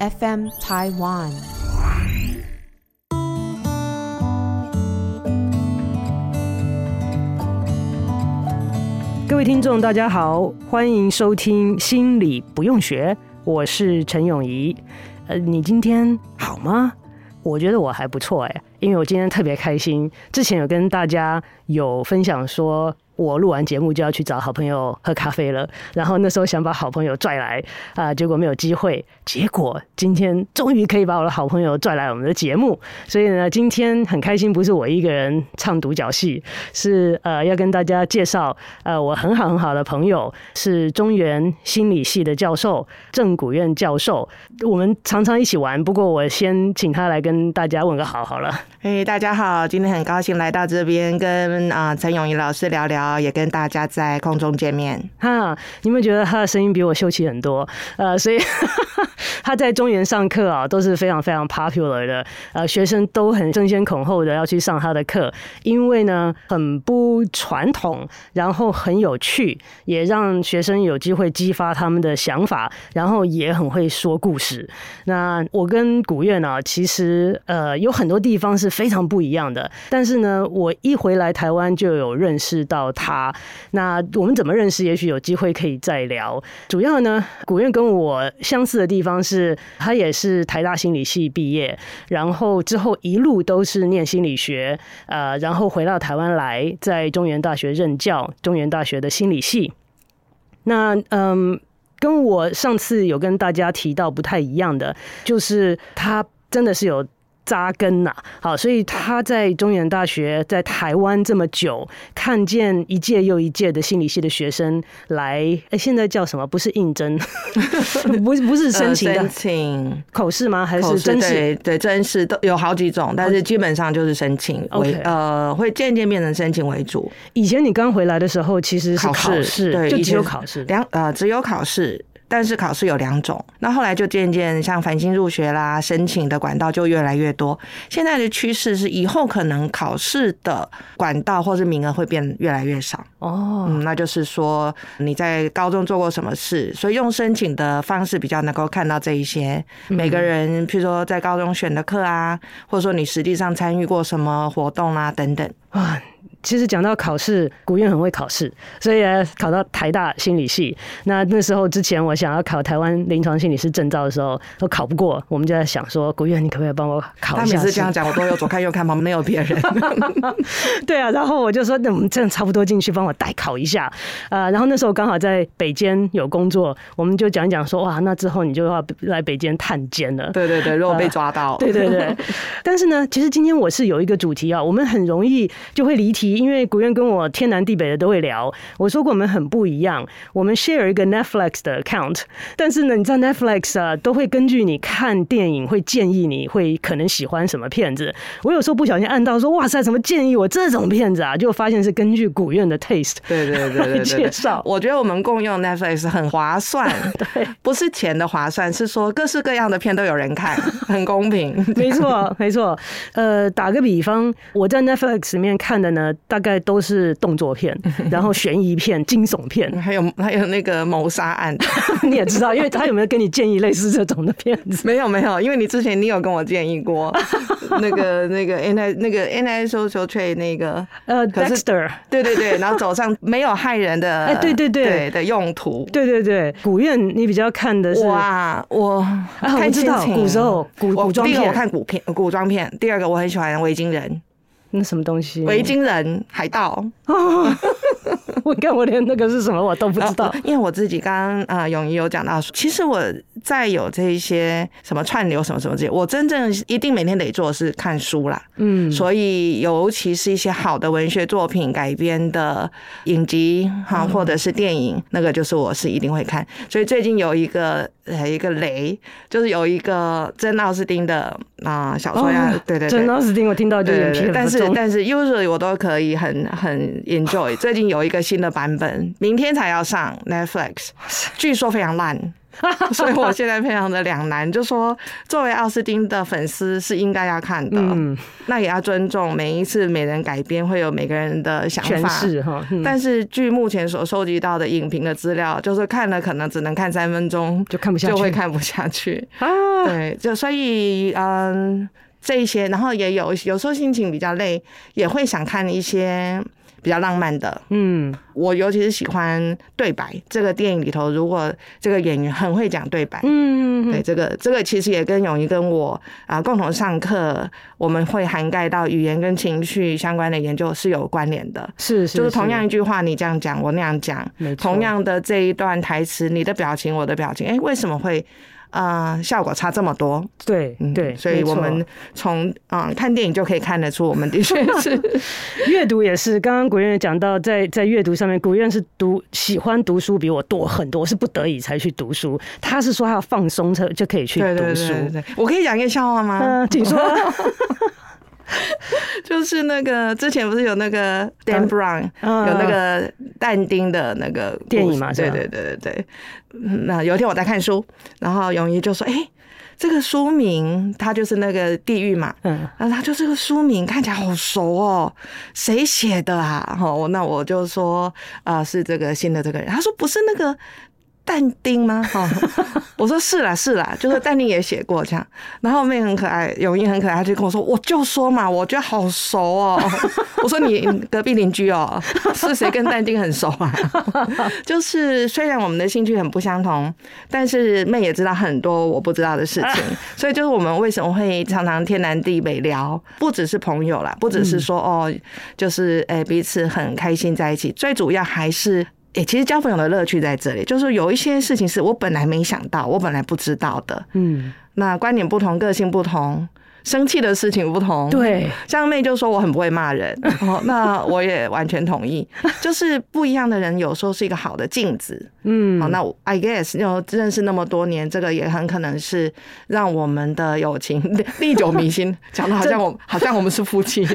FM Taiwan。各位听众，大家好，欢迎收听《心理不用学》，我是陈永仪。呃，你今天好吗？我觉得我还不错哎，因为我今天特别开心。之前有跟大家有分享说，我录完节目就要去找好朋友喝咖啡了，然后那时候想把好朋友拽来啊，结果没有机会。结果今天终于可以把我的好朋友拽来我们的节目，所以呢，今天很开心，不是我一个人唱独角戏，是呃要跟大家介绍呃我很好很好的朋友，是中原心理系的教授郑古院教授，我们常常一起玩。不过我先请他来跟大家问个好好了。嘿大家好，今天很高兴来到这边跟啊陈永仪老师聊聊。啊也跟大家在空中见面哈，你们觉得他的声音比我秀气很多？呃，所以 他在中原上课啊，都是非常非常 popular 的，呃，学生都很争先恐后的要去上他的课，因为呢很不传统，然后很有趣，也让学生有机会激发他们的想法，然后也很会说故事。那我跟古月呢，其实呃有很多地方是非常不一样的，但是呢，我一回来台湾就有认识到。他，那我们怎么认识？也许有机会可以再聊。主要呢，古院跟我相似的地方是，他也是台大心理系毕业，然后之后一路都是念心理学，呃，然后回到台湾来，在中原大学任教，中原大学的心理系。那嗯，跟我上次有跟大家提到不太一样的，就是他真的是有。扎根呐，好，所以他在中原大学，在台湾这么久，看见一届又一届的心理系的学生来，哎，现在叫什么？不是应征，不是不是申请的，申请口试吗？还是真试？对对，甄试都有好几种，但是基本上就是申请为.呃，会渐渐变成申请为主。以前你刚回来的时候，其实是考试，对，就只有考试，两呃，只有考试。但是考试有两种，那后来就渐渐像繁星入学啦，申请的管道就越来越多。现在的趋势是，以后可能考试的管道或是名额会变越来越少。哦，嗯，那就是说你在高中做过什么事，所以用申请的方式比较能够看到这一些每个人，譬如说在高中选的课啊，或者说你实际上参与过什么活动啊等等啊。其实讲到考试，古月很会考试，所以考到台大心理系。那那时候之前，我想要考台湾临床心理师证照的时候，都考不过。我们就在想说，古月，你可不可以帮我考一下？他每次这样讲，我都有左看右看，旁边没有别人。对啊，然后我就说，那我们真的差不多进去帮我代考一下。呃，然后那时候刚好在北监有工作，我们就讲一讲说，哇，那之后你就要来北监探监了。对对对，如果被抓到。呃、对对对。但是呢，其实今天我是有一个主题啊，我们很容易就会离题。因为古院跟我天南地北的都会聊，我说过我们很不一样，我们 share 一个 Netflix 的 account，但是呢，你知道 Netflix 啊，都会根据你看电影会建议你会可能喜欢什么片子。我有时候不小心按到说，哇塞，什么建议我这种片子啊？就发现是根据古院的 taste，对对对对，对，介绍。我觉得我们共用 Netflix 很划算，对，不是钱的划算，是说各式各样的片都有人看，很公平。没错没错，呃，打个比方，我在 Netflix 里面看的呢。大概都是动作片，然后悬疑片、惊悚片，还有还有那个谋杀案，你也知道，因为他有没有跟你建议类似这种的片子？没有没有，因为你之前你有跟我建议过那个那个 anti 那个 anti-social trait 那个。呃 Dexter，对对对，然后走上没有害人的哎对对对。的用途，对对对，古院你比较看的是哇我看知道古时候古古装片，我看古片古装片，第二个我很喜欢维京人。那什么东西？维京人、海盗。我看我连那个是什么我都不知道，因为我自己刚刚啊永怡有讲到，其实我在有这一些什么串流什么什么这些，我真正一定每天得做的是看书啦。嗯，所以尤其是一些好的文学作品改编的影集哈，或者是电影，那个就是我是一定会看。所以最近有一个呃一个雷，就是有一个珍奥斯汀的啊小说呀，对对对，珍奥斯汀我听到就眼皮但是但是 usually 我都可以很很 enjoy。最近有一个新的版本，明天才要上 Netflix，据说非常烂。所以我现在非常的两难，就说作为奥斯汀的粉丝是应该要看的，嗯，那也要尊重每一次每人改编会有每个人的想法哈。但是据目前所收集到的影评的资料，就是看了可能只能看三分钟就看不下去，就会看不下去 啊。对，就所以嗯，这一些，然后也有有时候心情比较累，也会想看一些。比较浪漫的，嗯，我尤其是喜欢对白。这个电影里头，如果这个演员很会讲对白，嗯，对，这个这个其实也跟咏仪跟我啊共同上课，我们会涵盖到语言跟情绪相关的研究是有关联的，是是，就是同样一句话，你这样讲，我那样讲，同样的这一段台词，你的表情，我的表情，哎，为什么会？啊、呃，效果差这么多，对对、嗯，所以我们从啊、呃、看电影就可以看得出，我们的确是 阅读也是。刚刚古院讲到在，在在阅读上面，古院是读喜欢读书比我多很多，是不得已才去读书。他是说他要放松才就可以去读书。对对对对，我可以讲一个笑话吗？嗯、呃，请说。就是那个之前不是有那个 Dan Brown、嗯、有那个但丁的那个电影嘛？对对对对对。那有一天我在看书，然后咏仪就说：“哎、欸，这个书名它就是那个地狱嘛。”嗯，然后他就这个书名看起来好熟哦，谁写的啊？哦，那我就说啊、呃，是这个新的这个人。他说不是那个。但丁吗？哈，我说是啦是啦，就是但丁也写过这样。然后妹很可爱，永英很可爱，她就跟我说，我就说嘛，我觉得好熟哦。我说你隔壁邻居哦，是谁跟但丁很熟啊？就是虽然我们的兴趣很不相同，但是妹也知道很多我不知道的事情，所以就是我们为什么会常常天南地北聊，不只是朋友啦，不只是说哦，就是诶彼此很开心在一起，最主要还是。诶，其实交朋友的乐趣在这里，就是有一些事情是我本来没想到，我本来不知道的。嗯，那观点不同，个性不同。生气的事情不同，对，像妹就说我很不会骂人，哦，那我也完全同意，就是不一样的人有时候是一个好的镜子，嗯，好，那 I guess 又认识那么多年，这个也很可能是让我们的友情 历久弥新，讲的好像我好像我们是夫妻，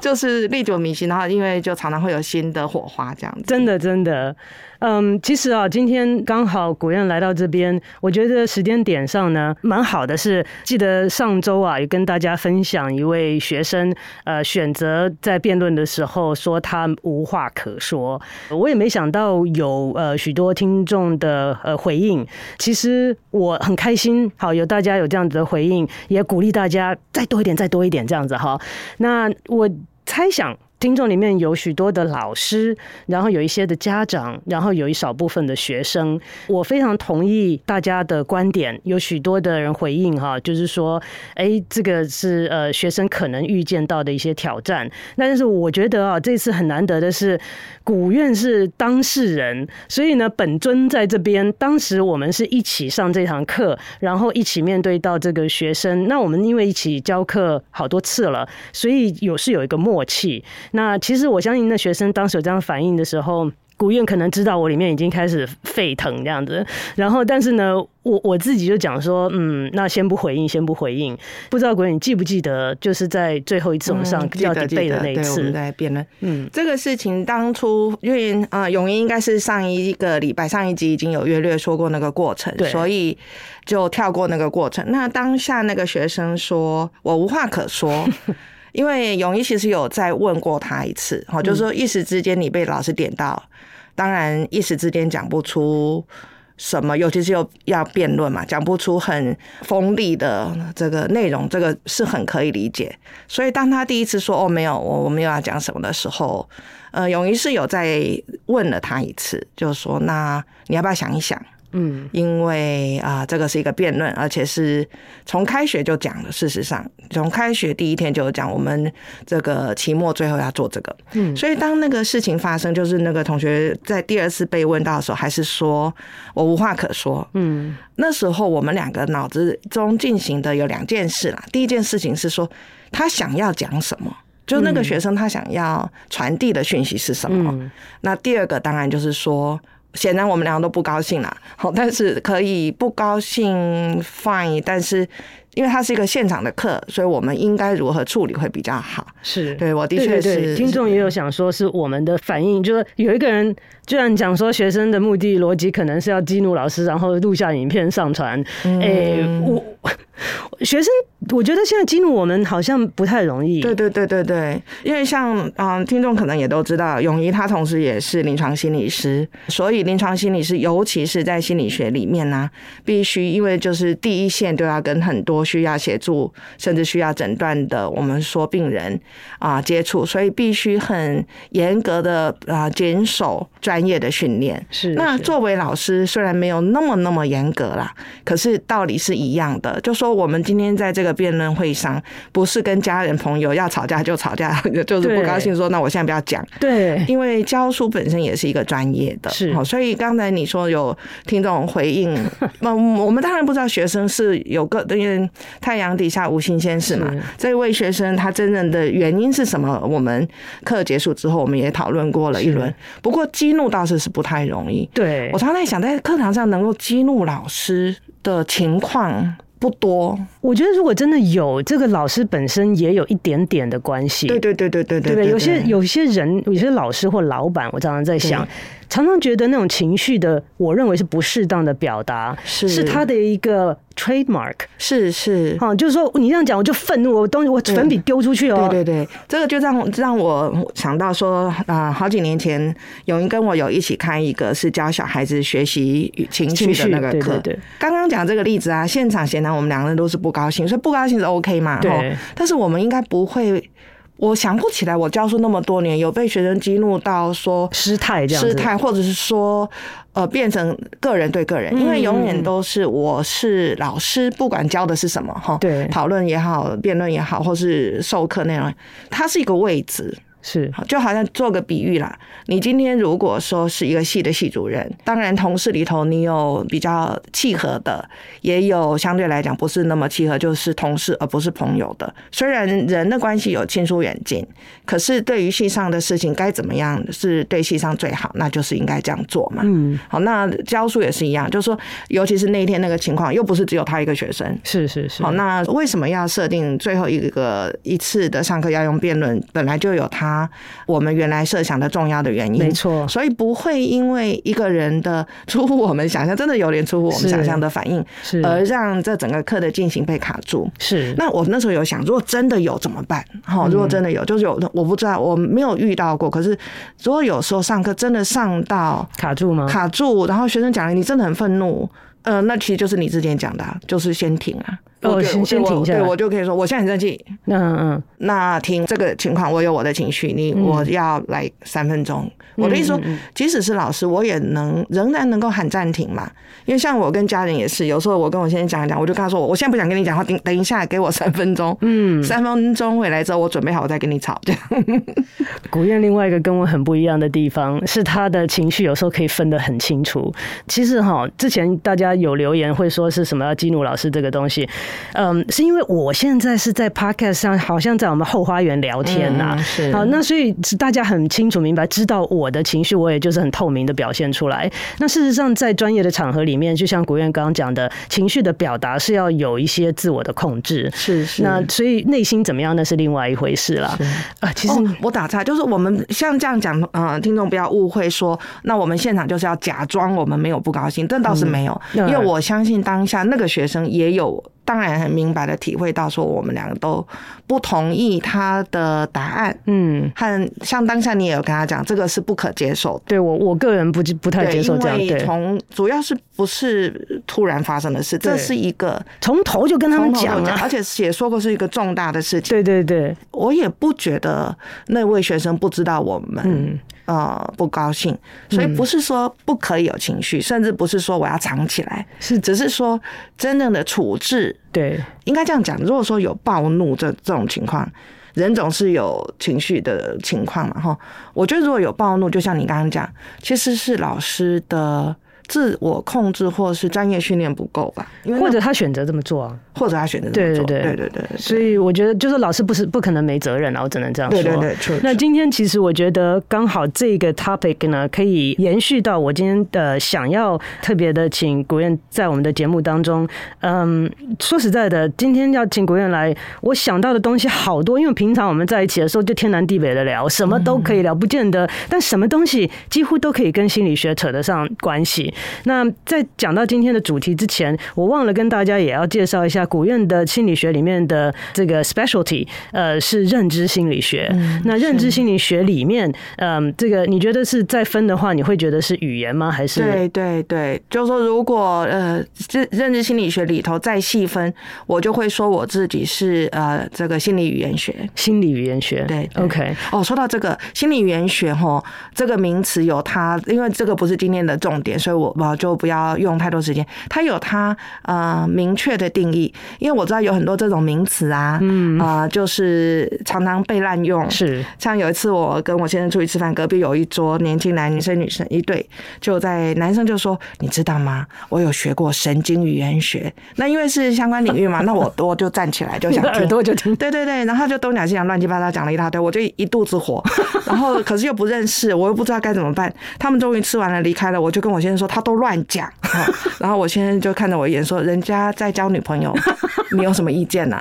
就是历久弥新，然后因为就常常会有新的火花这样子，真的真的。嗯，其实啊，今天刚好古院来到这边，我觉得时间点上呢，蛮好的是。记得上周啊，也跟大家分享一位学生，呃，选择在辩论的时候说他无话可说。我也没想到有呃许多听众的呃回应。其实我很开心，好有大家有这样子的回应，也鼓励大家再多一点，再多一点这样子哈。那我猜想。听众里面有许多的老师，然后有一些的家长，然后有一少部分的学生。我非常同意大家的观点，有许多的人回应哈，就是说，哎，这个是呃学生可能预见到的一些挑战。但是我觉得啊，这次很难得的是，古院是当事人，所以呢，本尊在这边，当时我们是一起上这堂课，然后一起面对到这个学生。那我们因为一起教课好多次了，所以有是有一个默契。那其实我相信，那学生当时有这样反应的时候，古院可能知道我里面已经开始沸腾这样子。然后，但是呢，我我自己就讲说，嗯，那先不回应，先不回应。不知道古院你记不记得，就是在最后一次我们上要 debate 的那一次，在辩论。嗯，这个事情当初因为啊，永仪应该是上一个礼拜上一集已经有约略说过那个过程，所以就跳过那个过程。那当下那个学生说我无话可说。因为咏仪其实有再问过他一次，哈，就是说一时之间你被老师点到，当然一时之间讲不出什么，尤其是又要辩论嘛，讲不出很锋利的这个内容，这个是很可以理解。所以当他第一次说哦没有，我我没有要讲什么的时候，呃，咏仪是有在问了他一次，就是说那你要不要想一想？嗯，因为啊，这个是一个辩论，而且是从开学就讲了。事实上，从开学第一天就讲，我们这个期末最后要做这个。嗯，所以当那个事情发生，就是那个同学在第二次被问到的时候，还是说我无话可说。嗯，那时候我们两个脑子中进行的有两件事啦。第一件事情是说他想要讲什么，就那个学生他想要传递的讯息是什么。那第二个当然就是说。显然我们两个都不高兴啦，好，但是可以不高兴 fine，但是因为它是一个现场的课，所以我们应该如何处理会比较好？是对，我的确是。听众也有想说，是我们的反应，就是有一个人居然讲说，学生的目的逻辑可能是要激怒老师，然后录下影片上传。哎、嗯，我学生，我觉得现在激怒我们好像不太容易。对对对对对，因为像嗯，听众可能也都知道，咏仪他同时也是临床心理师，所以临床心理师，尤其是在心理学里面呢、啊，必须因为就是第一线都要跟很多需要协助，甚至需要诊断的，我们说病人啊接触，所以必须很严格的啊谨守专业的训练。是，是那作为老师，虽然没有那么那么严格啦，可是道理是一样的。就说我们今天在这个辩论会上，不是跟家人朋友要吵架就吵架，就是不高兴说，那我现在不要讲。对，因为教书本身也是一个专业的，是。所以刚才你说有听众回应，那 我们当然不知道学生是有个因为。太阳底下无新鲜事嘛。这位学生他真正的原因是什么？我们课结束之后，我们也讨论过了一轮。不过激怒倒是是不太容易。对，我常常在想，在课堂上能够激怒老师的情况不多。我觉得如果真的有，这个老师本身也有一点点的关系。对对对对对对对。有些有些人，有些老师或老板，我常常在想。常常觉得那种情绪的，我认为是不适当的表达，是。是他的一个 trademark，是是，哈，就是说你这样讲，我就愤怒，我东西我粉笔丢出去哦，对对对，这个就让让我想到说啊，好几年前有人跟我有一起开一个是教小孩子学习情绪的那个课，对对，刚刚讲这个例子啊，现场显然我们两个人都是不高兴，所以不高兴是 OK 嘛，对，但是我们应该不会。我想不起来，我教书那么多年，有被学生激怒到说失态这样，失态，或者是说呃变成个人对个人，因为永远都是我是老师，不管教的是什么哈，对，讨论也好，辩论也好，或是授课内容，它是一个位置。是，就好像做个比喻啦。你今天如果说是一个系的系主任，当然同事里头你有比较契合的，也有相对来讲不是那么契合，就是同事而不是朋友的。虽然人的关系有亲疏远近，可是对于系上的事情该怎么样是对系上最好，那就是应该这样做嘛。嗯，好，那教书也是一样，就是说，尤其是那一天那个情况，又不是只有他一个学生。是是是。好，那为什么要设定最后一个一次的上课要用辩论？本来就有他。我们原来设想的重要的原因，没错，所以不会因为一个人的出乎我们想象，真的有点出乎我们想象的反应，是而让这整个课的进行被卡住。是，那我那时候有想，如果真的有怎么办？好，如果真的有，就是有，我不知道，我没有遇到过。可是，如果有时候上课真的上到卡住吗？卡住，然后学生讲了，你真的很愤怒，呃，那其实就是你之前讲的，就是先停啊。我先先停一下，对，我就可以说，我现在很生气。嗯嗯，那听这个情况，我有我的情绪，你我要来三分钟。我的意思说，即使是老师，我也能仍然能够喊暂停嘛。因为像我跟家人也是，有时候我跟我先生讲一讲，我就跟他说，我现在不想跟你讲话，等等一下给我三分钟。嗯，三分钟回来之后，我准备好，我再跟你吵。这样。古燕另外一个跟我很不一样的地方是，他的情绪有时候可以分得很清楚。其实哈，之前大家有留言会说是什么要激怒老师这个东西。嗯，是因为我现在是在 Podcast 上，好像在我们后花园聊天呐、啊。是，好，那所以大家很清楚明白，知道我的情绪，我也就是很透明的表现出来。那事实上，在专业的场合里面，就像古院刚刚讲的，情绪的表达是要有一些自我的控制。是是。那所以内心怎么样，那是另外一回事了。啊，其实、哦、我打岔，就是我们像这样讲，嗯，听众不要误会说，那我们现场就是要假装我们没有不高兴，但倒是没有，因为我相信当下那个学生也有。当然很明白的体会到说，我们两个都不同意他的答案，嗯，和像当下你也有跟他讲，这个是不可接受的。对我我个人不不太接受这样，对，从主要是不是突然发生的事，这是一个从头就跟他们讲了，而且也说过是一个重大的事情。对对对，我也不觉得那位学生不知道我们，嗯。呃，不高兴，所以不是说不可以有情绪，甚至不是说我要藏起来，是只是说真正的处置，对，应该这样讲。如果说有暴怒这这种情况，人总是有情绪的情况嘛，哈。我觉得如果有暴怒，就像你刚刚讲，其实是老师的自我控制或是专业训练不够吧？或者他选择这么做啊，或者他选择这么做，对对对对对对。所以我觉得，就是老师不是不可能没责任啊，我只能这样说。对对对。那今天其实我觉得刚好这个 topic 呢，可以延续到我今天的想要特别的请古院在我们的节目当中。嗯，说实在的，今天要请古院来，我想到的东西好多，因为平常我们在一起的时候就天南地北的聊，什么都可以聊，不见得，但什么东西几乎都可以跟心理学扯得上关系。那在讲到今天的主题之前，我忘了跟大家也要介绍一下古院的心理学里面的这个 specialty，呃，是认知心理学。嗯、那认知心理学里面，嗯，这个你觉得是再分的话，你会觉得是语言吗？还是？对对对，就是说如果呃，这认知心理学里头再细分，我就会说我自己是呃，这个心理语言学。心理语言学，对，对，OK。哦，说到这个心理语言学吼，这个名词有它，因为这个不是今天的重点，所以我我就不要用太多时间。它有它呃明确的定义，因为我知道有很多这种名词啊，嗯啊、呃，就是常常被滥用。是，像有一次我跟我先生出去吃饭，隔壁有一桌年轻男女生女生一对，就在男生就说：“你知道吗？我有学过神经语言学。”那因为是相关领域嘛，那我 我就站起来就想听，耳朵就听。对对对，然后就东讲西讲，乱七八糟讲了一大堆，我就一肚子火。然后可是又不认识，我又不知道该怎么办。他们终于吃完了离开了，我就跟我先生说：“他都乱讲。”然后我先生就看着我一眼说：“人家在交女朋友，你有什么意见呐？”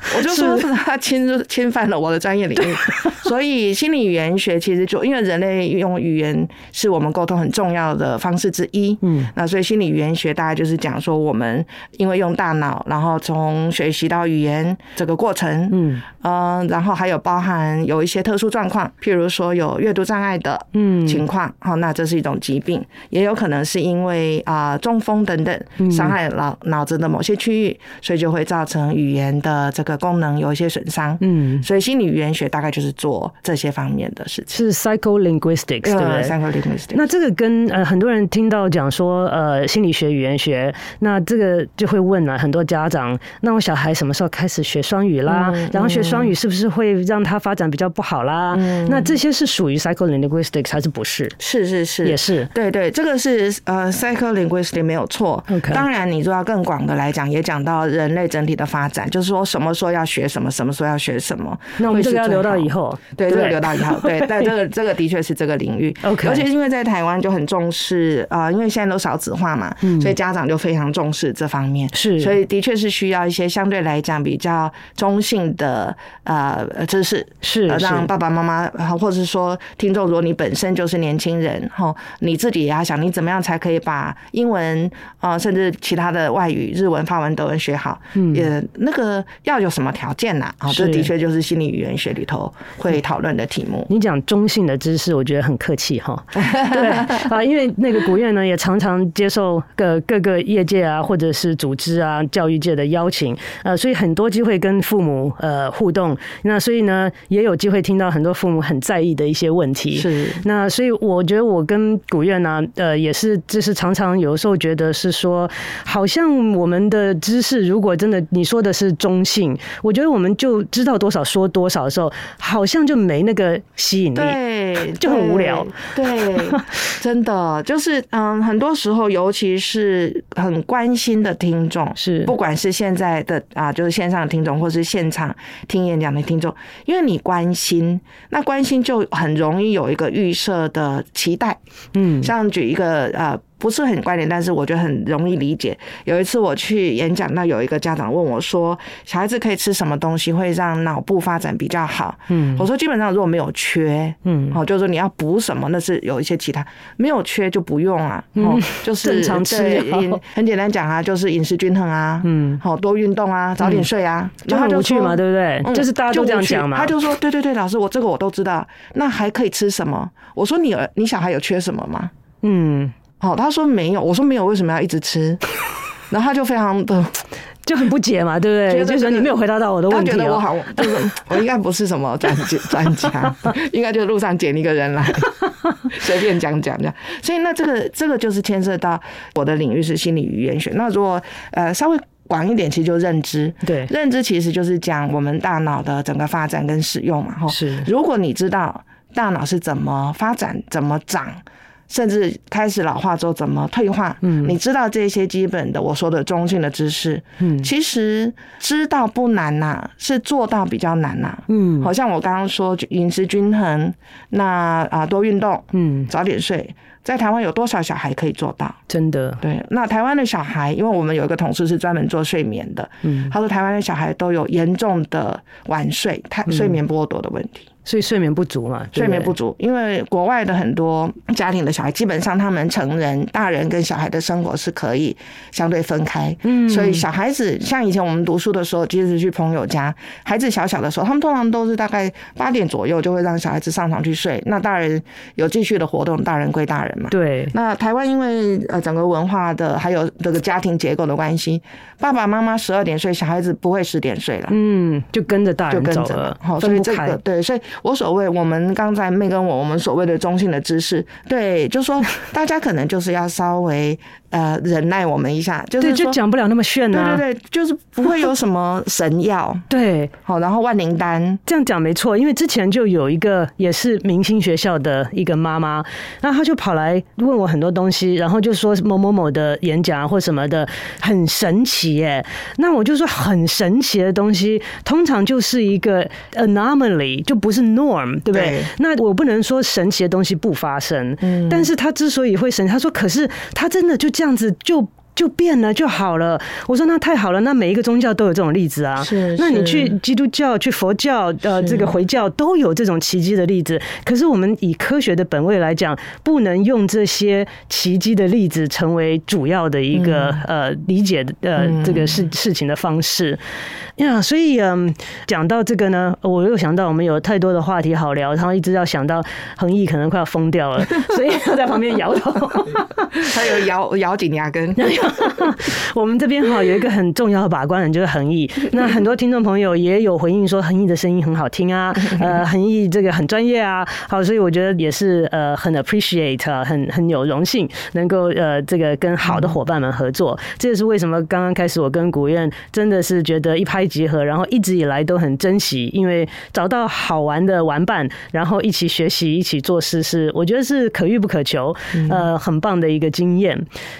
我就说是。他侵侵犯了我的专业领域，所以心理语言学其实就因为人类用语言是我们沟通很重要的方式之一，嗯，那所以心理语言学大概就是讲说我们因为用大脑，然后从学习到语言这个过程，嗯。嗯，然后还有包含有一些特殊状况，譬如说有阅读障碍的嗯。情况，好，那这是一种疾病，也有可能是因为啊中风等等伤害脑脑子的某些区域，所以就会造成语言的这个。的功能有一些损伤，嗯，所以心理语言学大概就是做这些方面的事情，是 psycholinguistics，对不对？psycholinguistics。那这个跟呃很多人听到讲说呃心理学语言学，那这个就会问了很多家长，那我小孩什么时候开始学双语啦？嗯、然后学双语是不是会让他发展比较不好啦？嗯、那这些是属于 psycholinguistics 还是不是？是是是，也是。对对，这个是呃 psycholinguistics 没有错。当然，你说要更广的来讲，也讲到人类整体的发展，就是说什么。说要学什么，什么时候要学什么？那我们这个要留到以后。对，这个留到以后。对，但这个这个的确是这个领域。OK，而且因为在台湾就很重视啊，因为现在都少子化嘛，所以家长就非常重视这方面。是，所以的确是需要一些相对来讲比较中性的呃知识，是让爸爸妈妈，或者是说听众，如果你本身就是年轻人，哈，你自己也要想，你怎么样才可以把英文啊，甚至其他的外语，日文、法文、德文学好？嗯，也那个要有。什么条件呐？啊，这的确就是心理语言学里头会讨论的题目。你讲中性的知识，我觉得很客气哈。对啊，因为那个古院呢，也常常接受各各个业界啊，或者是组织啊、教育界的邀请，呃，所以很多机会跟父母呃互动。那所以呢，也有机会听到很多父母很在意的一些问题。是。那所以我觉得我跟古院呢，呃，也是就是常常有时候觉得是说，好像我们的知识如果真的你说的是中性。我觉得我们就知道多少说多少的时候，好像就没那个吸引力，对，就很无聊。对，真的 就是嗯，很多时候，尤其是很关心的听众，是不管是现在的啊，就是线上的听众，或是现场听演讲的听众，因为你关心，那关心就很容易有一个预设的期待。嗯，像举一个呃。不是很关联，但是我觉得很容易理解。有一次我去演讲，那有一个家长问我说：“小孩子可以吃什么东西会让脑部发展比较好？”嗯，我说基本上如果没有缺，嗯，哦，就是说你要补什么，那是有一些其他没有缺就不用啊。嗯，就是正常吃，很简单讲啊，就是饮食均衡啊，嗯，好多运动啊，早点睡啊，就很无趣嘛，对不对？就是大家都这样讲嘛。他就说：“对对对，老师，我这个我都知道。那还可以吃什么？”我说：“你儿，你小孩有缺什么吗？”嗯。好，他说没有，我说没有，为什么要一直吃？然后他就非常的就很不解嘛，对不对？就是你没有回答到我的问题。他觉得我好，就是我应该不是什么专专家，应该就是路上捡一个人来 随便讲讲讲。所以那这个这个就是牵涉到我的领域是心理语言学。那如果呃稍微广一点，其实就认知。对，认知其实就是讲我们大脑的整个发展跟使用嘛。哈，是。如果你知道大脑是怎么发展、怎么长。甚至开始老化之后怎么退化，嗯，你知道这些基本的我说的中性的知识，嗯，其实知道不难呐、啊，是做到比较难呐、啊，嗯，好像我刚刚说饮食均衡，那啊多运动，嗯，早点睡。在台湾有多少小孩可以做到？真的，对。那台湾的小孩，因为我们有一个同事是专门做睡眠的，嗯，他说台湾的小孩都有严重的晚睡、太睡眠剥夺的问题。所以睡眠不足嘛，睡眠不足，因为国外的很多家庭的小孩，基本上他们成人、大人跟小孩的生活是可以相对分开。嗯，所以小孩子像以前我们读书的时候，即使去朋友家，孩子小小的时候，他们通常都是大概八点左右就会让小孩子上床去睡，那大人有继续的活动，大人归大人嘛。对。那台湾因为呃整个文化的还有这个家庭结构的关系，爸爸妈妈十二点睡，小孩子不会十点睡了。嗯，就跟着大人走了，好，所以这个对，所以。我所谓我们刚才没跟我我们所谓的中性的知识，对，就说大家可能就是要稍微。呃，忍耐我们一下，就是就讲不了那么炫啊。对对对，就是不会有什么神药。对，好，然后万灵丹这样讲没错，因为之前就有一个也是明星学校的一个妈妈，那她就跑来问我很多东西，然后就说某某某的演讲或什么的很神奇耶。那我就说很神奇的东西，通常就是一个 anomaly，就不是 norm，对不对？对，那我不能说神奇的东西不发生，嗯，但是他之所以会神奇，他说可是他真的就。这样子就就变了就好了。我说那太好了，那每一个宗教都有这种例子啊。是，那你去基督教、去佛教、呃，这个回教都有这种奇迹的例子。可是我们以科学的本位来讲，不能用这些奇迹的例子成为主要的一个呃理解的呃这个事事情的方式。呀，所以嗯，讲到这个呢，我又想到我们有太多的话题好聊，然后一直要想到恒毅可能快要疯掉了，所以他在旁边摇头，他有咬咬紧牙根。我们这边哈有一个很重要的把关人就是恒毅，那很多听众朋友也有回应说恒毅的声音很好听啊，呃，恒毅这个很专业啊，好，所以我觉得也是呃很 appreciate 啊，很很有荣幸能够呃这个跟好的伙伴们合作，这也是为什么刚刚开始我跟古燕真的是觉得一拍。即合，然后一直以来都很珍惜，因为找到好玩的玩伴，然后一起学习，一起做事，是我觉得是可遇不可求，呃，很棒的一个经验。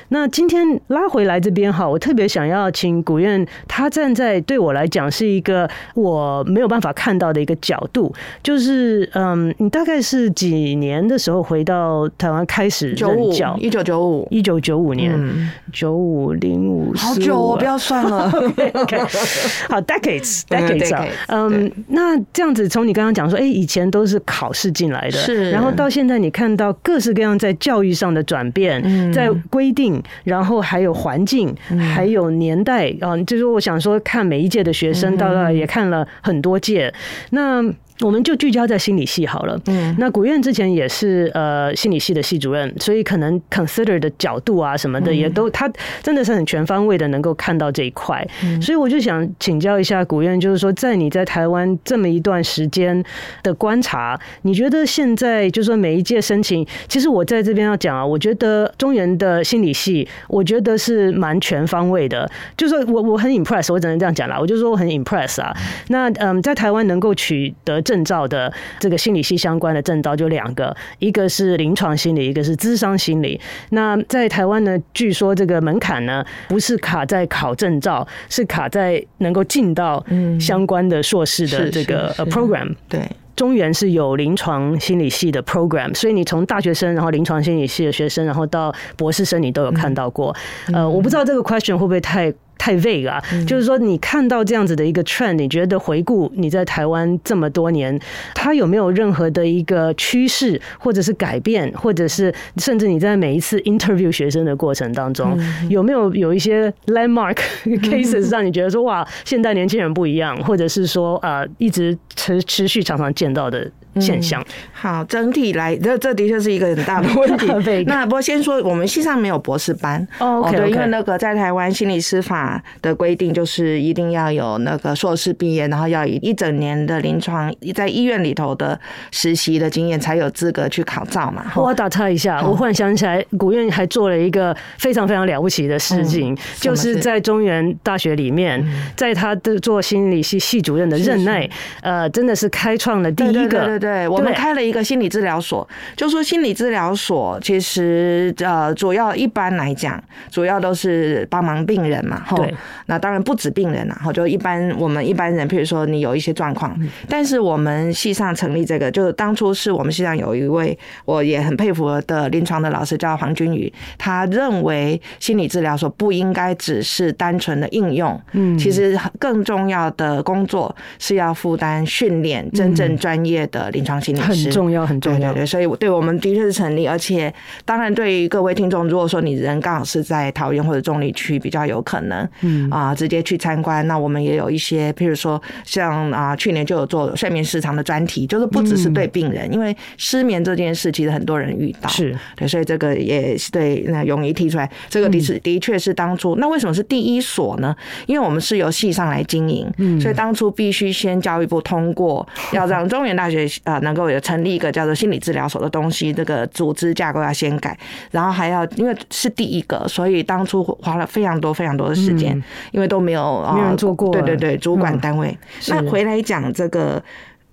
那今天拉回来这边哈，我特别想要请古燕，他站在对我来讲是一个我没有办法看到的一个角度，就是嗯，你大概是几年的时候回到台湾开始任教？一九九五，一九九五年，九五零五，好久哦，不要算了。好。decades，decades 啊，嗯，那这样子从你刚刚讲说，哎，以前都是考试进来的，是，然后到现在你看到各式各样在教育上的转变，在规定，然后还有环境，还有年代啊，就是我想说，看每一届的学生，到了也看了很多届，那。我们就聚焦在心理系好了。嗯，那古院之前也是呃心理系的系主任，所以可能 consider 的角度啊什么的也都，他真的是很全方位的能够看到这一块。所以我就想请教一下古院，就是说在你在台湾这么一段时间的观察，你觉得现在就是说每一届申请，其实我在这边要讲啊，我觉得中原的心理系，我觉得是蛮全方位的。就是说我我很 impress，我只能这样讲啦，我就说我很 impress 啊。那嗯，在台湾能够取得证照的这个心理系相关的证照就两个，一个是临床心理，一个是智商心理。那在台湾呢，据说这个门槛呢，不是卡在考证照，是卡在能够进到相关的硕士的这个 program。对，中原是有临床心理系的 program，所以你从大学生，然后临床心理系的学生，然后到博士生，你都有看到过。呃，我不知道这个 question 会不会太。太 vague 啊，就是说你看到这样子的一个 trend，你觉得回顾你在台湾这么多年，它有没有任何的一个趋势，或者是改变，或者是甚至你在每一次 interview 学生的过程当中，有没有有一些 landmark cases 让你觉得说哇，现代年轻人不一样，或者是说呃一直持持续常常见到的？现象、嗯、好，整体来，这这的确是一个很大的问题。那不过先说，我们系上没有博士班哦，okay, okay. 对，因为那个在台湾心理师法的规定就是一定要有那个硕士毕业，然后要以一整年的临床在医院里头的实习的经验才有资格去考照嘛。我打岔一下，我忽然想起来，古院还做了一个非常非常了不起的事情，嗯、就是在中原大学里面，在他的做心理系系主任的任内，呃，真的是开创了第一个。对对，我们开了一个心理治疗所，就说心理治疗所其实呃，主要一般来讲，主要都是帮忙病人嘛。对，那当然不止病人呐，哈，就一般我们一般人，譬如说你有一些状况，但是我们系上成立这个，就是当初是我们系上有一位我也很佩服的临床的老师叫黄君宇，他认为心理治疗所不应该只是单纯的应用，嗯，其实更重要的工作是要负担训练真正专业的临床心理师，很重要，很重要。对对对，所以对我们的确是成立，而且当然对于各位听众，如果说你人刚好是在桃园或者中坜区，比较有可能，嗯啊，直接去参观。那我们也有一些，譬如说像啊，去年就有做睡眠失常的专题，就是不只是对病人，因为失眠这件事其实很多人遇到，是对，所以这个也是对。那勇于提出来，这个的是的确是当初。那为什么是第一所呢？因为我们是由系上来经营，嗯所以当初必须先教育部通过，要让中原大学啊能够有成立一个叫做心理治疗所的东西，这个组织架构要先改，然后还要因为是第一个，所以当初花了非常多非常多的时间，因为都没有没有人做过，对对对，主管单位。那回来讲这个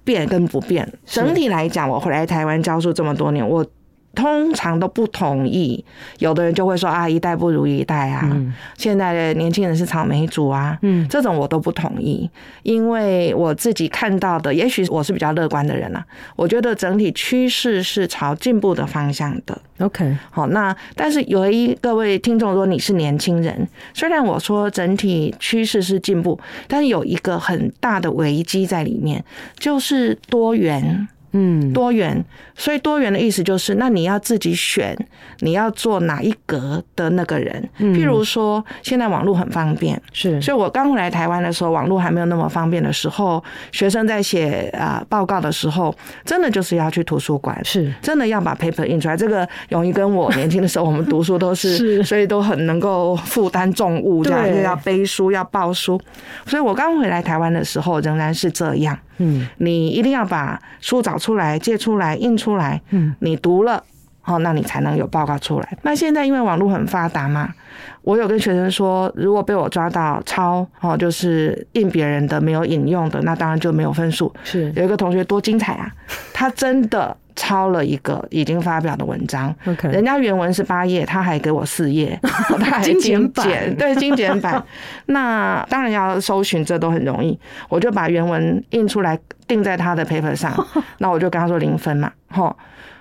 变跟不变，整体来讲，我回来台湾教书这么多年，我。通常都不同意，有的人就会说啊，一代不如一代啊，嗯、现在的年轻人是草莓族啊，嗯，这种我都不同意，因为我自己看到的，也许我是比较乐观的人啊，我觉得整体趋势是朝进步的方向的。OK，好，那但是有一各位听众说你是年轻人，虽然我说整体趋势是进步，但是有一个很大的危机在里面，就是多元。嗯，多元，所以多元的意思就是，那你要自己选，你要做哪一格的那个人。譬如说，现在网络很方便，是，所以我刚回来台湾的时候，网络还没有那么方便的时候，学生在写啊报告的时候，真的就是要去图书馆，是，真的要把 paper 印出来。这个勇于跟我年轻的时候，我们读书都是，是，所以都很能够负担重物，这样又要背书，要抱书。所以我刚回来台湾的时候，仍然是这样。嗯，你一定要把书找出来、借出来、印出来。嗯，你读了，哦，那你才能有报告出来。那现在因为网络很发达嘛，我有跟学生说，如果被我抓到抄，哦，就是印别人的没有引用的，那当然就没有分数。是有一个同学多精彩啊，他真的。抄了一个已经发表的文章，OK，人家原文是八页，他还给我四页，他还精简版，对，精简版。那当然要搜寻，这都很容易。我就把原文印出来，钉在他的 paper 上。那我就跟他说零分嘛，吼，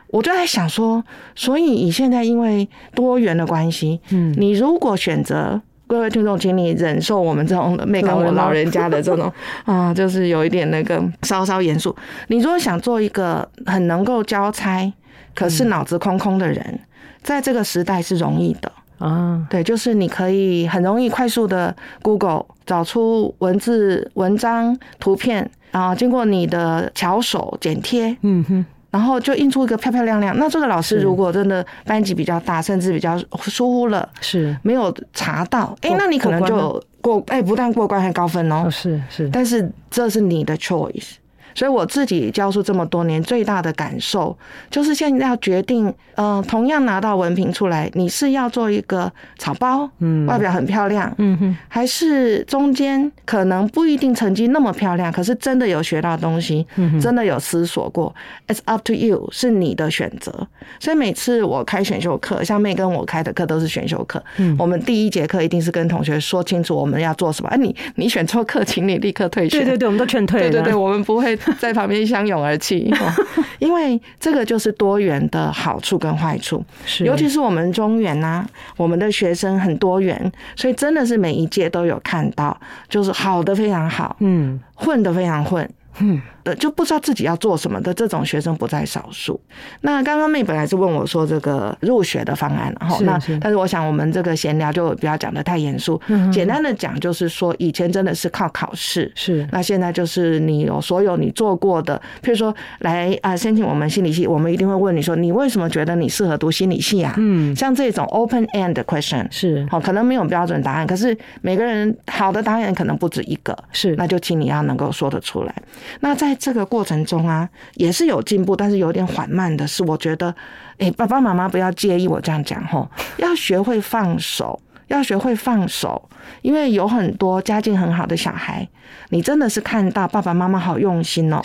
我就在想说，所以你现在因为多元的关系，嗯，你如果选择。各位听众，请你忍受我们这种没跟我老人家的这种 啊，就是有一点那个稍稍严肃。你如果想做一个很能够交差，可是脑子空空的人，在这个时代是容易的啊。对，就是你可以很容易快速的 Google 找出文字、文章、图片啊，经过你的巧手剪贴，嗯哼。然后就印出一个漂漂亮亮。那这个老师如果真的班级比较大，甚至比较疏忽了，是没有查到，哎，那你可能就过，哎，不但过关还高分哦。是是，但是这是你的 choice。所以我自己教书这么多年，最大的感受就是现在要决定，呃，同样拿到文凭出来，你是要做一个草包，嗯，外表很漂亮，嗯哼，还是中间可能不一定成绩那么漂亮，可是真的有学到东西，真的有思索过，It's up to you，是你的选择。所以每次我开选修课，像妹跟我开的课都是选修课，嗯，我们第一节课一定是跟同学说清楚我们要做什么，哎，你你选错课，请你立刻退学。对对对，我们都劝退。对对对，我们不会。在旁边相拥而泣，因为这个就是多元的好处跟坏处，尤其是我们中原呐，我们的学生很多元，所以真的是每一届都有看到，就是好的非常好，嗯，混的非常混。嗯，呃，就不知道自己要做什么的这种学生不在少数。那刚刚妹本来是问我说这个入学的方案，然后那但是我想我们这个闲聊就不要讲的太严肃，简单的讲就是说以前真的是靠考试，是那现在就是你有所有你做过的，譬如说来啊申请我们心理系，我们一定会问你说你为什么觉得你适合读心理系啊？嗯，像这种 open end question 是好，可能没有标准答案，可是每个人好的答案可能不止一个，是那就请你要能够说得出来。那在这个过程中啊，也是有进步，但是有点缓慢的是，我觉得，哎，爸爸妈妈不要介意我这样讲吼，要学会放手，要学会放手，因为有很多家境很好的小孩，你真的是看到爸爸妈妈好用心哦，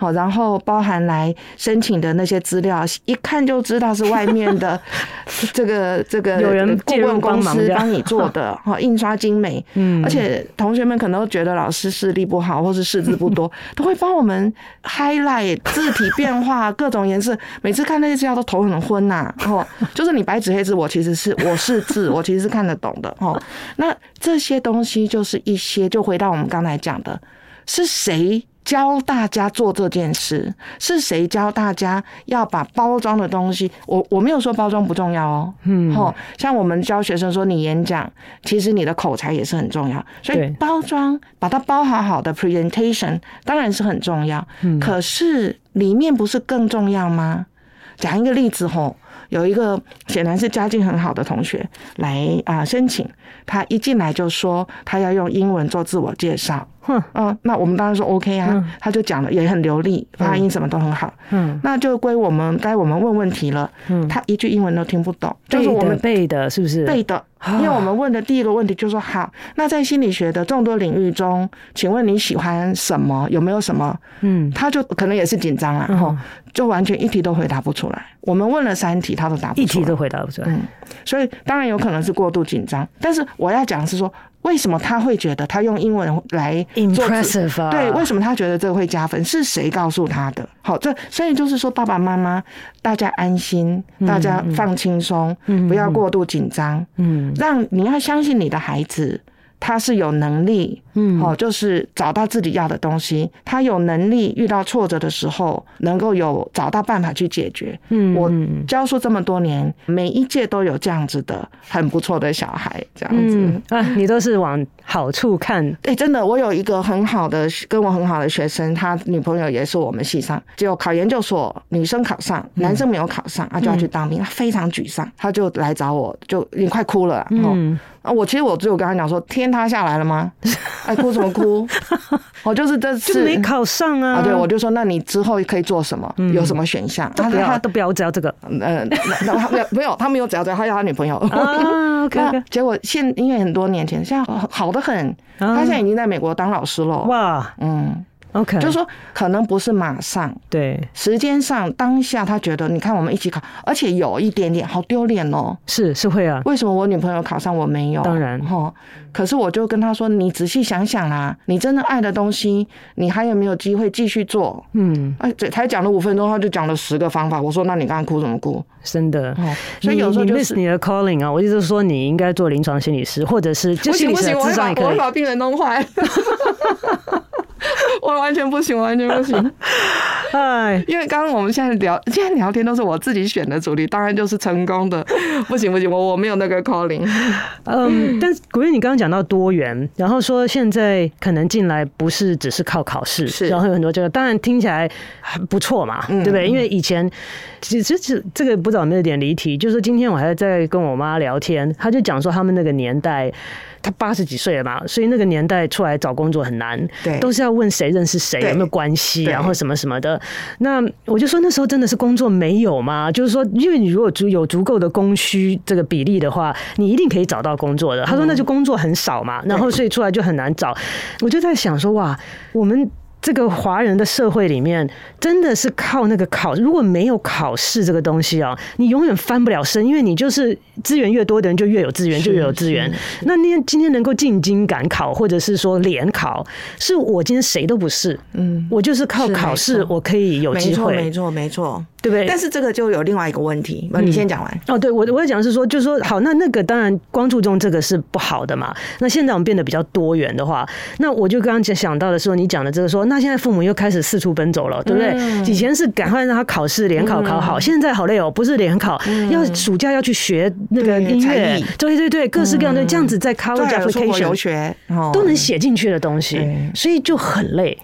好，然后包含来申请的那些资料，一看就知道是外面的 这个这个有人顾问公司帮你做的，哈，印刷精美，嗯，而且同学们可能都觉得老师视力不好或是识字不多，都会帮我们 highlight 字体变化各种颜色，每次看那些资料都头很昏呐，哦，就是你白纸黑字，我其实是我是字，我其实是看得懂的，哦，那这些东西就是一些，就回到我们刚才讲的，是谁？教大家做这件事，是谁教大家要把包装的东西？我我没有说包装不重要哦，嗯，吼，像我们教学生说，你演讲，其实你的口才也是很重要，所以包装把它包好好的 presentation 当然是很重要，嗯，可是里面不是更重要吗？讲一个例子吼，有一个显然是家境很好的同学来啊申请，他一进来就说他要用英文做自我介绍。嗯，哦，那我们当然说 OK 啊，他就讲了，也很流利，发音什么都很好。嗯，那就归我们该我们问问题了。嗯，他一句英文都听不懂，就是我们背的，是不是？背的，因为我们问的第一个问题就是说，好，那在心理学的众多领域中，请问你喜欢什么？有没有什么？嗯，他就可能也是紧张了，然后就完全一题都回答不出来。我们问了三题，他都答不出来，一题都回答不出来。嗯，所以当然有可能是过度紧张，但是我要讲是说。为什么他会觉得他用英文来做 impressive？对，为什么他觉得这个会加分？是谁告诉他的？好，这所以就是说，爸爸妈妈大家安心，大家放轻松，不要过度紧张，嗯，让你要相信你的孩子。他是有能力，嗯，哦，就是找到自己要的东西。他有能力遇到挫折的时候，能够有找到办法去解决。嗯，我教书这么多年，每一届都有这样子的很不错的小孩，这样子啊，你都是往好处看。哎，真的，我有一个很好的跟我很好的学生，他女朋友也是我们系上，就考研究所，女生考上，男生没有考上，他就要去当兵，他非常沮丧，他就来找我，就已经快哭了。嗯。啊，我其实我只有跟他讲说，天塌下来了吗？哎，哭什么哭？我 就是这次没考上啊。啊，对，我就说，那你之后可以做什么？有什么选项？他他都不要只要这个。嗯，那他没有没有，他没有只要这个，他要他女朋友。啊，OK。结果现因为很多年前，现在好得很，他现在已经在美国当老师了。哇，嗯。OK，就是说可能不是马上，对，时间上当下他觉得，你看我们一起考，而且有一点点好丢脸哦，是是会啊，为什么我女朋友考上我没有？当然哈，可是我就跟他说，你仔细想想啦，你真的爱的东西，你还有没有机会继续做？嗯，哎，这才讲了五分钟，他就讲了十个方法。我说，那你刚刚哭什么哭？真的，所以有时候就是你的 calling 啊，我意思是说你应该做临床心理师，或者是就心理师咨商也可以，我会把病人弄坏。我完全不行，完全不行。哎，因为刚刚我们现在聊，现在聊天都是我自己选的主题，当然就是成功的。不行不行，我我没有那个 calling。嗯，但是古月，你刚刚讲到多元，然后说现在可能进来不是只是靠考试，是，然后有很多这个，当然听起来很不错嘛，对不对？因为以前其实这这个不知道有没有点离题，就是今天我还在跟我妈聊天，她就讲说他们那个年代。他八十几岁了嘛，所以那个年代出来找工作很难，对，都是要问谁认识谁，有没有关系，然后什么什么的。那我就说那时候真的是工作没有吗？就是说，因为你如果足有足够的供需这个比例的话，你一定可以找到工作的。他说那就工作很少嘛，然后所以出来就很难找。我就在想说哇，我们。这个华人的社会里面，真的是靠那个考，如果没有考试这个东西啊，你永远翻不了身，因为你就是资源越多的人就越有资源，就越有资源。那你今天能够进京赶考，或者是说联考，是我今天谁都不是，嗯，我就是靠考试，我可以有机会，没错，没错。对不对？但是这个就有另外一个问题，那你先讲完。嗯、哦，对，我我要讲的是说，就是说，好，那那个当然光注重这个是不好的嘛。那现在我们变得比较多元的话，那我就刚刚想到的是说，你讲的这个说，那现在父母又开始四处奔走了，对不对？嗯、以前是赶快让他考试联考考好，嗯、现在好累哦，不是联考，嗯、要暑假要去学那个音乐，对，对对对，各式各样的这样子在 college application 留学都能写进去的东西，所以就很累。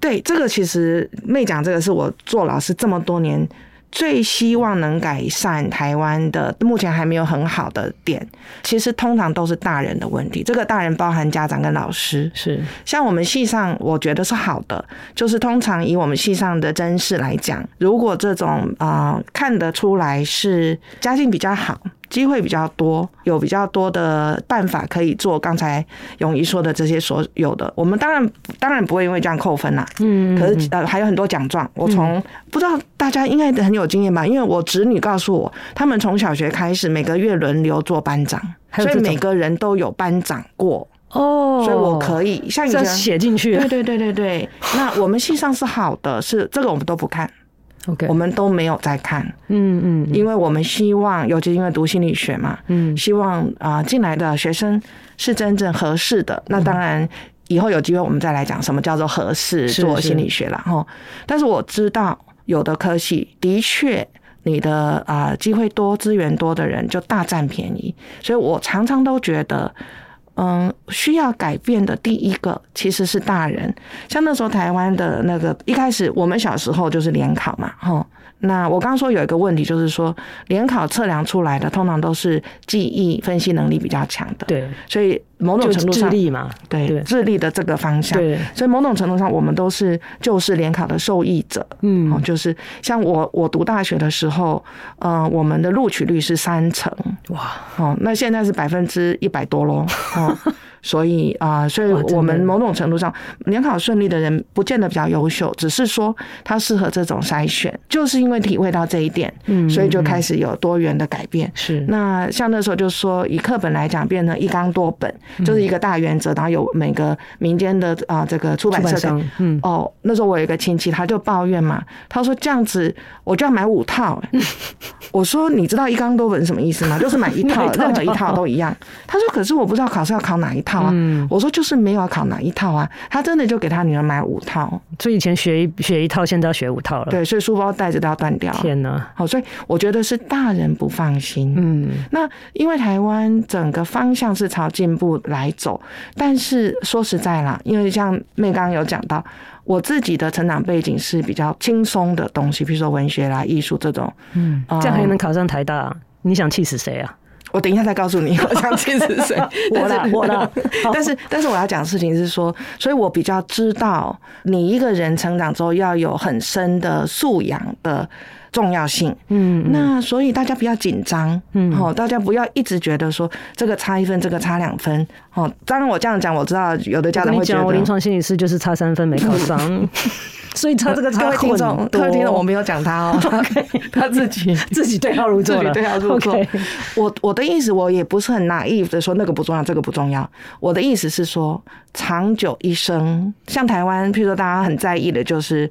对，这个其实妹讲这个是我做老师这么多年最希望能改善台湾的，目前还没有很好的点。其实通常都是大人的问题，这个大人包含家长跟老师。是像我们系上，我觉得是好的，就是通常以我们系上的甄试来讲，如果这种啊、呃、看得出来是家境比较好。机会比较多，有比较多的办法可以做。刚才永怡说的这些所有的，我们当然当然不会因为这样扣分啦。嗯，可是呃还有很多奖状，我从不知道大家应该很有经验吧？因为我侄女告诉我，他们从小学开始每个月轮流做班长，所以每个人都有班长过。哦，所以我可以像以前写进去。对对对对对。那我们系上是好的，是这个我们都不看。OK，我们都没有在看。嗯嗯，因为我们希望，尤其因为读心理学嘛，嗯，希望啊进来的学生是真正合适的。那当然，以后有机会我们再来讲什么叫做合适做心理学了哈。但是我知道，有的科系的确，你的啊机会多、资源多的人就大占便宜，所以我常常都觉得。嗯，需要改变的第一个其实是大人。像那时候台湾的那个一开始，我们小时候就是联考嘛，哈。那我刚刚说有一个问题，就是说联考测量出来的通常都是记忆、分析能力比较强的，对，所以。某种程度上，智力嘛，对，智力的这个方向，对，所以某种程度上，我们都是就是联考的受益者，嗯，就是像我我读大学的时候，嗯，我们的录取率是三成，哇，哦，那现在是百分之一百多喽，哦。所以啊，所以我们某种程度上联考顺利的人不见得比较优秀，只是说他适合这种筛选，就是因为体会到这一点，嗯，所以就开始有多元的改变。是那像那时候就说以课本来讲，变成一纲多本，就是一个大原则，然后有每个民间的啊这个出版社，嗯，哦，那时候我有一个亲戚，他就抱怨嘛，他说这样子我就要买五套。我说你知道一纲多本什么意思吗？就是买一套，任何一套都一样。他说可是我不知道考试要考哪一套。套啊，我说就是没有要考哪一套啊，他真的就给他女儿买五套，所以以前学一学一套，现在要学五套了。对，所以书包带着都要断掉。天哪！好，所以我觉得是大人不放心。嗯，那因为台湾整个方向是朝进步来走，但是说实在啦，因为像妹刚刚有讲到，我自己的成长背景是比较轻松的东西，比如说文学啦、艺术这种。嗯，这样还能考上台大，你想气死谁啊？我等一下再告诉你，我想气是谁？我了，我了。但是，但是我要讲的事情是说，所以我比较知道，你一个人成长之后要有很深的素养的重要性。嗯，那所以大家不要紧张，嗯，好，大家不要一直觉得说这个差一分，这个差两分。哦，当然我这样讲，我知道有的家长会觉得，我临床心理师就是差三分没考上。所以他这个各位听众，各位听众，我没有讲他哦 他自己自己对号入座了，对号入座。我我的意思，我也不是很 naive 的说那个不重要，这个不重要。我的意思是说，长久一生，像台湾，譬如说大家很在意的就是，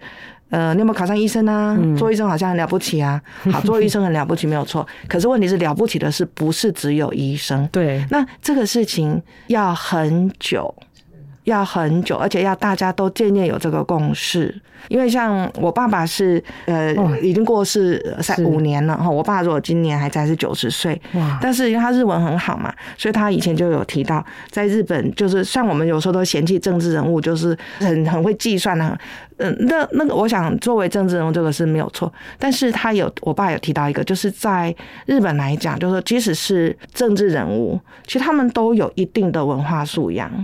呃，你有没有考上医生啊？嗯、做医生好像很了不起啊。好，做医生很了不起，没有错。可是问题是，了不起的是不是只有医生？对。那这个事情要很久。要很久，而且要大家都渐渐有这个共识。因为像我爸爸是呃已经过世三五年了哈，我爸如果今年还在是九十岁，哇！但是因为他日文很好嘛，所以他以前就有提到，在日本就是像我们有时候都嫌弃政治人物，就是很很会计算的，嗯，那那个我想作为政治人物这个是没有错，但是他有我爸有提到一个，就是在日本来讲，就是说即使是政治人物，其实他们都有一定的文化素养。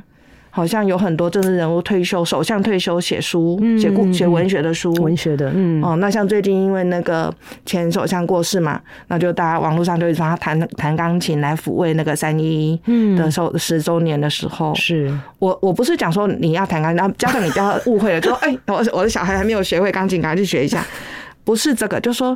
好像有很多政治人物退休，首相退休写书，写故写文学的书，文学的，嗯，哦，那像最近因为那个前首相过世嘛，那就大家网络上就会说他弹弹钢琴来抚慰那个三一一的时候十周年的时候，是。我我不是讲说你要弹钢琴，然后家长你不要误会了，就说哎，我我的小孩还没有学会钢琴，赶快去学一下，不是这个，就说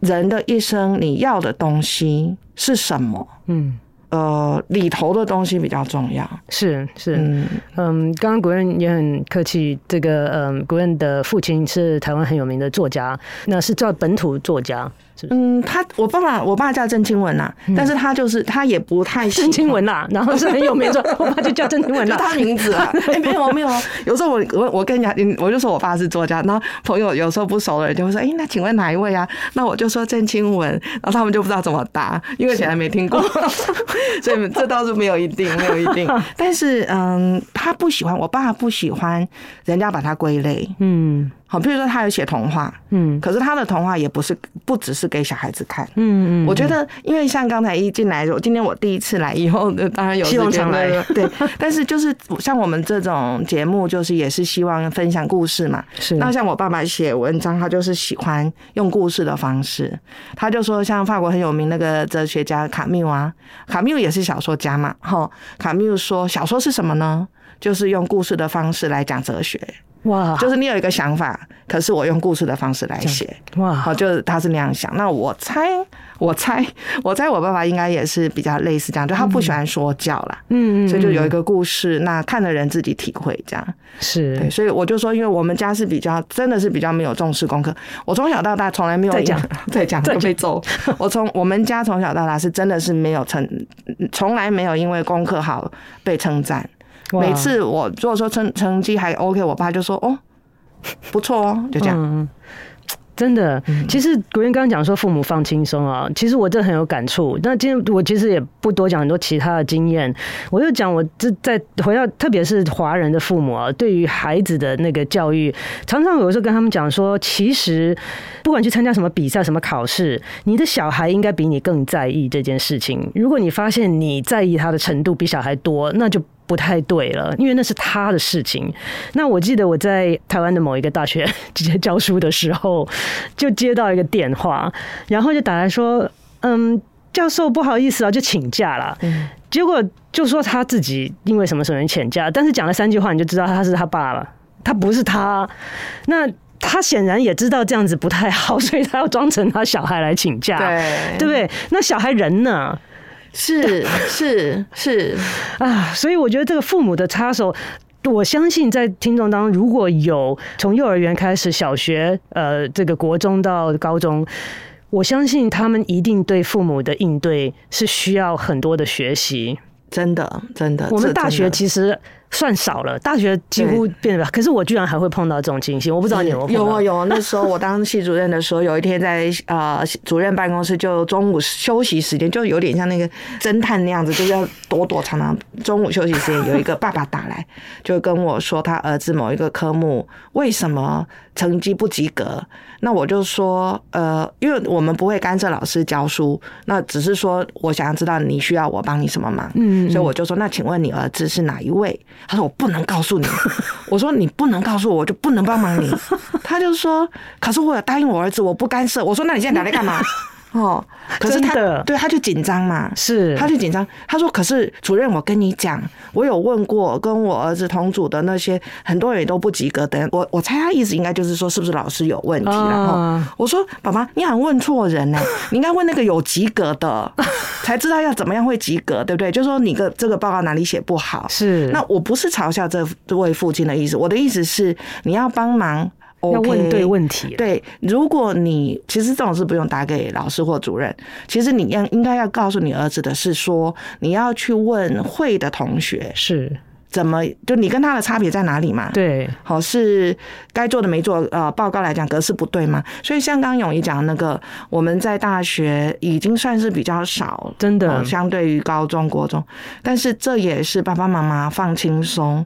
人的一生你要的东西是什么？嗯。呃，里头的东西比较重要，是是，嗯，嗯，刚刚国任也很客气，这个嗯，国任的父亲是台湾很有名的作家，那是叫本土作家。嗯，他我爸爸我爸叫郑清文呐，但是他就是他也不太郑清文呐，然后是很有名的，我爸就叫郑清文，就他名字啊。哎，没有没有，有时候我我我跟人家，我就说我爸是作家，然后朋友有时候不熟的人就会说，哎，那请问哪一位啊？那我就说郑清文，然后他们就不知道怎么答，因为以前没听过，所以这倒是没有一定，没有一定。但是嗯，他不喜欢，我爸不喜欢人家把他归类，嗯。好，比如说他有写童话，嗯，可是他的童话也不是不只是给小孩子看，嗯嗯，我觉得因为像刚才一进来，我今天我第一次来，以后当然有希望常来，对，但是就是像我们这种节目，就是也是希望分享故事嘛，是。那像我爸爸写文章，他就是喜欢用故事的方式，他就说像法国很有名那个哲学家卡缪啊，卡缪也是小说家嘛，哈，卡缪说小说是什么呢？就是用故事的方式来讲哲学。哇，就是你有一个想法，可是我用故事的方式来写，哇，好，就是他是那样想。那我猜，我猜，我猜，我爸爸应该也是比较类似这样，就他不喜欢说教啦，嗯嗯，所以就有一个故事，那看的人自己体会这样。是对，所以我就说，因为我们家是比较，真的是比较没有重视功课。我从小到大从来没有在讲，在讲就被揍。我从我们家从小到大是真的是没有称，从来没有因为功课好被称赞。每次我如果说成成绩还 OK，我爸就说哦，不错哦，就这样。嗯真的，其实国渊刚刚讲说父母放轻松啊，其实我这很有感触。那今天我其实也不多讲很多其他的经验，我就讲我这在回到，特别是华人的父母啊，对于孩子的那个教育，常常有时候跟他们讲说，其实不管去参加什么比赛、什么考试，你的小孩应该比你更在意这件事情。如果你发现你在意他的程度比小孩多，那就。不太对了，因为那是他的事情。那我记得我在台湾的某一个大学 直接教书的时候，就接到一个电话，然后就打来说：“嗯，教授不好意思啊，就请假了。”结果就说他自己因为什么什么请假，但是讲了三句话，你就知道他是他爸了，他不是他。那他显然也知道这样子不太好，所以他要装成他小孩来请假，对，对不对？那小孩人呢？是是是啊，所以我觉得这个父母的插手，我相信在听众当中，如果有从幼儿园开始，小学呃，这个国中到高中，我相信他们一定对父母的应对是需要很多的学习。真的，真的，我们大学其实。算少了，大学几乎变了。可是我居然还会碰到这种情形，我不知道你有没有。有啊有啊，那时候我当系主任的时候，有一天在呃主任办公室，就中午休息时间，就有点像那个侦探那样子，就是要躲躲藏藏。中午休息时间，有一个爸爸打来，就跟我说他儿子某一个科目为什么成绩不及格。那我就说，呃，因为我们不会干涉老师教书，那只是说我想要知道你需要我帮你什么忙，嗯，所以我就说，那请问你儿子是哪一位？他说：“我不能告诉你。” 我说：“你不能告诉我，我就不能帮忙你。”他就说：“可是我有答应我儿子，我不干涉。”我说：“那你现在拿来干嘛？”哦，可是他对他就紧张嘛，是他就紧张。他说：“可是主任，我跟你讲，我有问过跟我儿子同组的那些很多人也都不及格的。我我猜他意思应该就是说，是不是老师有问题？然后我说：爸爸，你好像问错人呢，你应该问那个有及格的，才知道要怎么样会及格，对不对？就是说你个这个报告哪里写不好？是那我不是嘲笑这这位父亲的意思，我的意思是你要帮忙。”要问对问题。对，如果你其实这种事不用打给老师或主任，其实你要应该要告诉你儿子的是说，你要去问会的同学是怎么，就你跟他的差别在哪里嘛？对，好，是该做的没做，呃，报告来讲格式不对嘛？所以像刚永怡讲那个，我们在大学已经算是比较少，真的，相对于高中国中，但是这也是爸爸妈妈放轻松。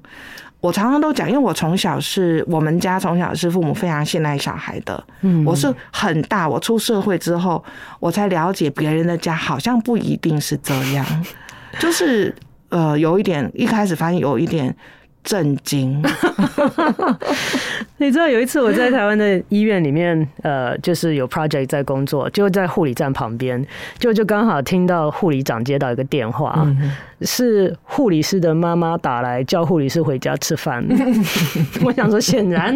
我常常都讲，因为我从小是我们家从小是父母非常信赖小孩的。嗯，我是很大，我出社会之后，我才了解别人的家好像不一定是这样，就是呃，有一点一开始发现有一点。震惊！你知道有一次我在台湾的医院里面，呃，就是有 project 在工作，就在护理站旁边，就就刚好听到护理长接到一个电话，嗯、是护理师的妈妈打来叫护理师回家吃饭。我想说，显然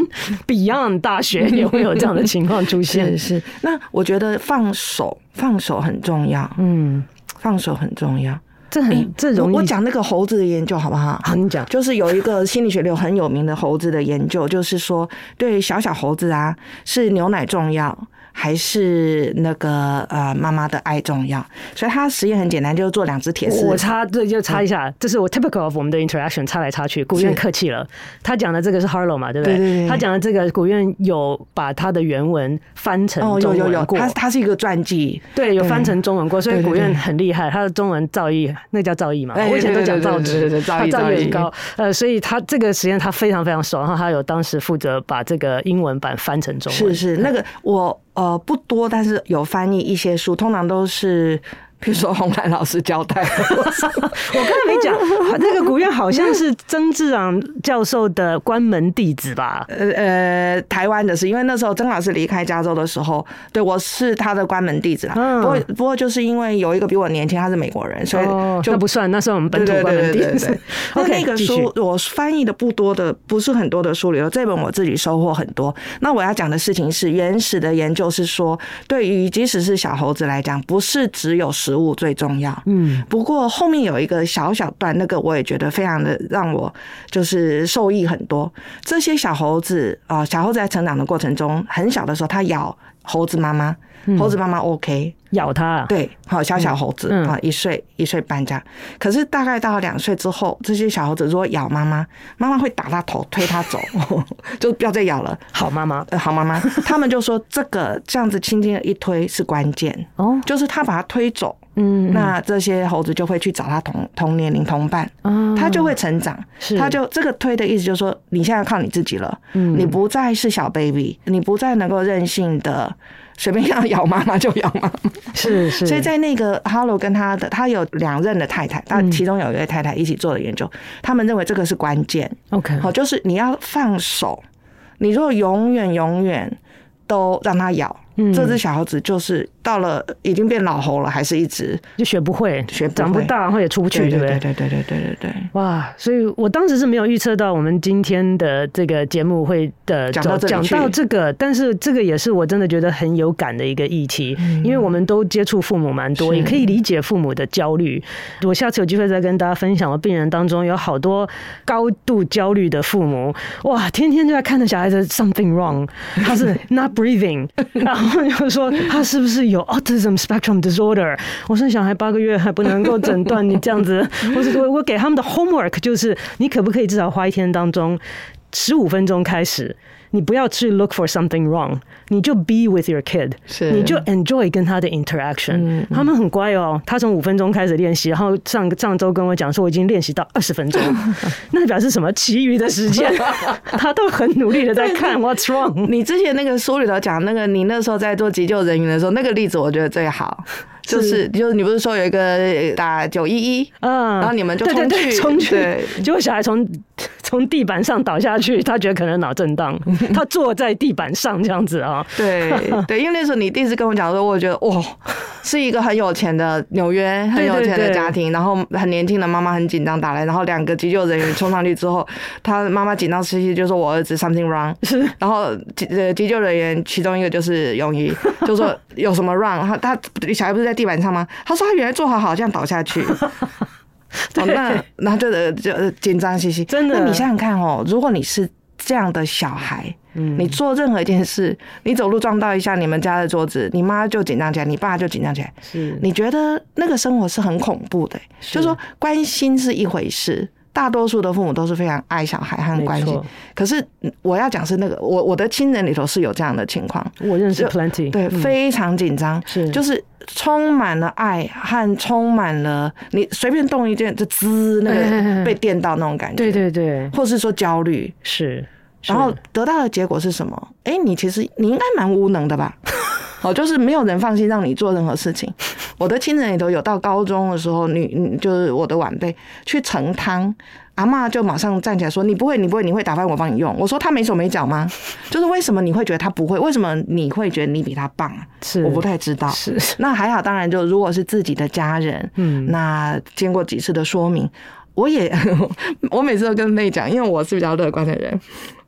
Beyond 大学也会有这样的情况出现。是，是，那我觉得放手，放手很重要。嗯，放手很重要。这很这容易。我讲那个猴子的研究好不好？好，你讲。就是有一个心理学流很有名的猴子的研究，就是说对小小猴子啊，是牛奶重要，还是那个呃妈妈的爱重要？所以他实验很简单，就是做两只铁丝。我插这就插一下，嗯、这是我 typical of 我们的 interaction，插来插去。古院客气了，他讲的这个是 Harlow 嘛，对不对？对对对，他讲的这个古院有把他的原文翻成中文过，他他是一个传记，对，有翻成中文过，所以古院很厉害，他的中文造诣那叫造诣嘛，我以前都讲造诣，他造诣很高。呃，所以他这个实验他非常非常熟，然后他有当时负责把这个英文版翻成中文。是是，那个我。呃，不多，但是有翻译一些书，通常都是。比如说洪兰老师交代，我刚才没讲，那个古院好像是曾志昂教授的关门弟子吧？呃呃，台湾的是，因为那时候曾老师离开加州的时候，对我是他的关门弟子啦。不过不过就是因为有一个比我年轻，他是美国人，所以就不算。那时候我们本土关门弟子。那那个书我翻译的不多的，不是很多的书里头，这本我自己收获很多。那我要讲的事情是，原始的研究是说，对于即使是小猴子来讲，不是只有食物最重要，嗯，不过后面有一个小小段，那个我也觉得非常的让我就是受益很多。这些小猴子啊，小猴子在成长的过程中，很小的时候，它咬猴子妈妈，猴子妈妈 OK，咬它，对，好小小猴子啊，一岁一岁半这样。可是大概到两岁之后，这些小猴子如果咬妈妈，妈妈会打它头，推它走，就不要再咬了。好妈妈，呃好妈妈，他们就说这个这样子轻轻的一推是关键。哦，就是他把它推走。嗯，那这些猴子就会去找他同同年龄同伴，他就会成长。他就这个推的意思就是说，你现在要靠你自己了，你不再是小 baby，你不再能够任性的随便要咬妈妈就咬妈妈。是是。所以在那个 Harlow 跟他的，他有两任的太太，他其中有一位太太一起做的研究，他们认为这个是关键。OK，好，就是你要放手，你如果永远永远都让他咬。这只小猴子就是到了已经变老猴了，还是一直就学不会，学不会长不大，然后也出不去，对不对？对对对对对对对。哇！所以我当时是没有预测到我们今天的这个节目会的讲到讲到这个，但是这个也是我真的觉得很有感的一个议题，因为我们都接触父母蛮多，也可以理解父母的焦虑。我下次有机会再跟大家分享，我病人当中有好多高度焦虑的父母，哇，天天就在看着小孩子 something wrong，他是 not breathing，然 后。就说他是不是有 autism spectrum disorder？我说小孩八个月还不能够诊断，你这样子，我是我我给他们的 homework 就是，你可不可以至少花一天当中十五分钟开始？你不要去 look for something wrong，你就 be with your kid，是你就 enjoy 跟他的 interaction。他们很乖哦，他从五分钟开始练习，然后上上周跟我讲说我已经练习到二十分钟，那表示什么？其余的时间 他都很努力的在看 what's wrong。你之前那个书里头讲那个，你那时候在做急救人员的时候，那个例子我觉得最好。就是，就是你不是说有一个打九一一，嗯，然后你们就冲去，冲去，结果小孩从从地板上倒下去，他觉得可能脑震荡，他坐在地板上这样子啊，对对，因为那时候你第一次跟我讲说，我觉得哇，是一个很有钱的纽约很有钱的家庭，然后很年轻的妈妈很紧张打来，然后两个急救人员冲上去之后，他妈妈紧张兮兮就说我儿子 something wrong，是，然后急呃急救人员其中一个就是泳衣，就说 有什么 wrong，他他小孩不是在。地板上吗？他说他原来坐好好，这样倒下去。对哦，那然后就就紧张兮兮。真的，那你想想看哦，如果你是这样的小孩，嗯，你做任何一件事，你走路撞到一下你们家的桌子，你妈就紧张起来，你爸就紧张起来。是，你觉得那个生活是很恐怖的。是就是说关心是一回事。大多数的父母都是非常爱小孩和关心，可是我要讲是那个我我的亲人里头是有这样的情况，我认识 plenty，对，非常紧张，是。就是充满了爱和充满了你随便动一件就滋那个被电到那种感觉，对对对，或是说焦虑。是，然后得到的结果是什么？哎，你其实你应该蛮无能的吧？哦，就是没有人放心让你做任何事情。我的亲人里头有到高中的时候，女就是我的晚辈去盛汤，阿嬷就马上站起来说：“你不会，你不会，你会打翻，我帮你用。”我说：“他没手没脚吗？就是为什么你会觉得他不会？为什么你会觉得你比他棒？是我不太知道。是那还好，当然就如果是自己的家人，嗯，那经过几次的说明。”我也，我每次都跟妹讲，因为我是比较乐观的人，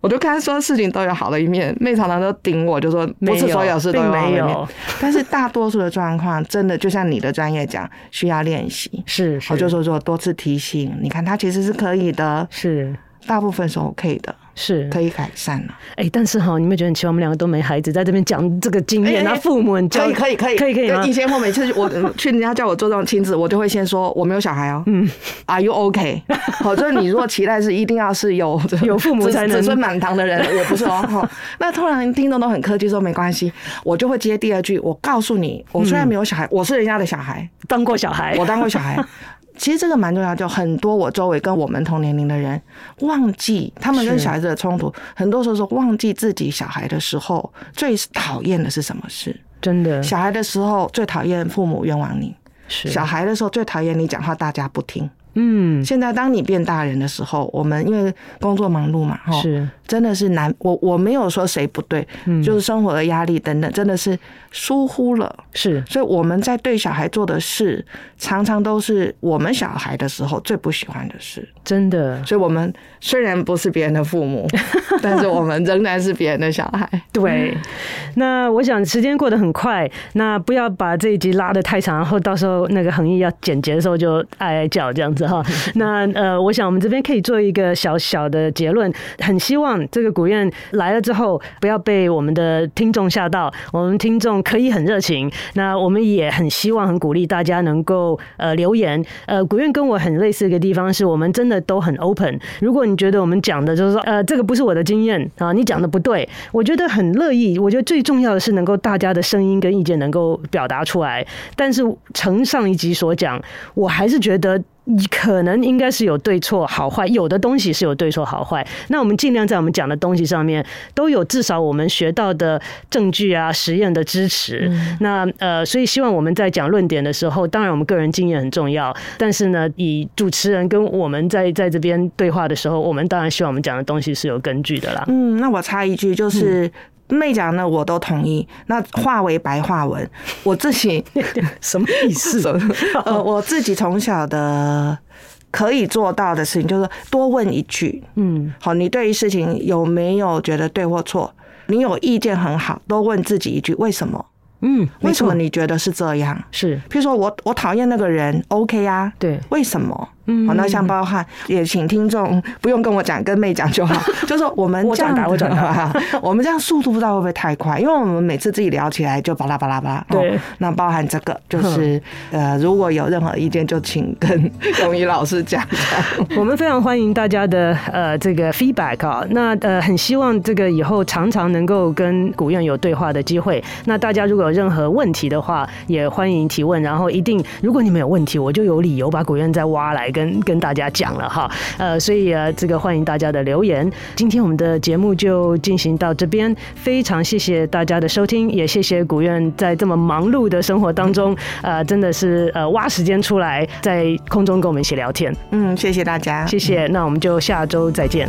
我就看说事情都有好的一面。妹常常都顶我，就说不是所有事都有好的一面，但是大多数的状况真的就像你的专业讲，需要练习。是，我就说说多次提醒，你看他其实是可以的，是大部分是 OK 的。是可以改善了。哎、欸，但是哈，你们觉得很奇怪，我们两个都没孩子，在这边讲这个经验，那、欸、父母可以可以可以可以可以吗？以前我每次我去人家叫我做这种亲子，我就会先说我没有小孩哦。嗯，Are you OK？好，就是你如果期待是一定要是有有父母才能子孙满堂的人，我不是哦。那突然听众都很客气说没关系，我就会接第二句，我告诉你，我虽然没有小孩，我是人家的小孩，当过小孩，我当过小孩。其实这个蛮重要，就很多我周围跟我们同年龄的人忘记他们跟小孩子的冲突，很多时候是忘记自己小孩的时候最讨厌的是什么事。真的，小孩的时候最讨厌父母冤枉你，是小孩的时候最讨厌你讲话大家不听。嗯，现在当你变大人的时候，我们因为工作忙碌嘛，哈，是真的是难。我我没有说谁不对，嗯，就是生活的压力等等，真的是疏忽了。是，所以我们在对小孩做的事，常常都是我们小孩的时候最不喜欢的事。真的，所以我们虽然不是别人的父母，但是我们仍然是别人的小孩。对，那我想时间过得很快，那不要把这一集拉得太长，然后到时候那个恒毅要剪辑的时候就哀哀叫这样子。哈，那呃，我想我们这边可以做一个小小的结论，很希望这个古院来了之后，不要被我们的听众吓到。我们听众可以很热情，那我们也很希望、很鼓励大家能够呃留言。呃，古院跟我很类似的地方是我们真的都很 open。如果你觉得我们讲的就是说呃这个不是我的经验啊，你讲的不对，我觉得很乐意。我觉得最重要的是能够大家的声音跟意见能够表达出来。但是承上一集所讲，我还是觉得。你可能应该是有对错好坏，有的东西是有对错好坏。那我们尽量在我们讲的东西上面都有至少我们学到的证据啊、实验的支持。嗯、那呃，所以希望我们在讲论点的时候，当然我们个人经验很重要，但是呢，以主持人跟我们在在这边对话的时候，我们当然希望我们讲的东西是有根据的啦。嗯，那我插一句就是。嗯妹讲呢，我都同意。那化为白话文，我自己 什么意思？呃，我自己从小的可以做到的事情，就是多问一句。嗯，好，你对于事情有没有觉得对或错？你有意见很好，多问自己一句：为什么？嗯，为什么你觉得是这样？是，譬如说我我讨厌那个人，OK 啊？对，为什么？嗯，好，那像包含也请听众不用跟我讲，跟妹讲就好。就是说我们这样，我转达，我们这样速度不知道会不会太快？因为我们每次自己聊起来就巴拉巴拉巴拉。对，那包含这个就是呃，如果有任何意见，就请 跟永仪老师讲。我们非常欢迎大家的呃这个 feedback 啊，那呃很希望这个以后常常能够跟古院有对话的机会。那大家如果有任何问题的话，也欢迎提问。然后一定，如果你们有问题，我就有理由把古院再挖来。跟跟大家讲了哈，呃，所以呃，这个欢迎大家的留言。今天我们的节目就进行到这边，非常谢谢大家的收听，也谢谢古院在这么忙碌的生活当中，呃，真的是呃挖时间出来在空中跟我们一起聊天。嗯，谢谢大家，谢谢。那我们就下周再见。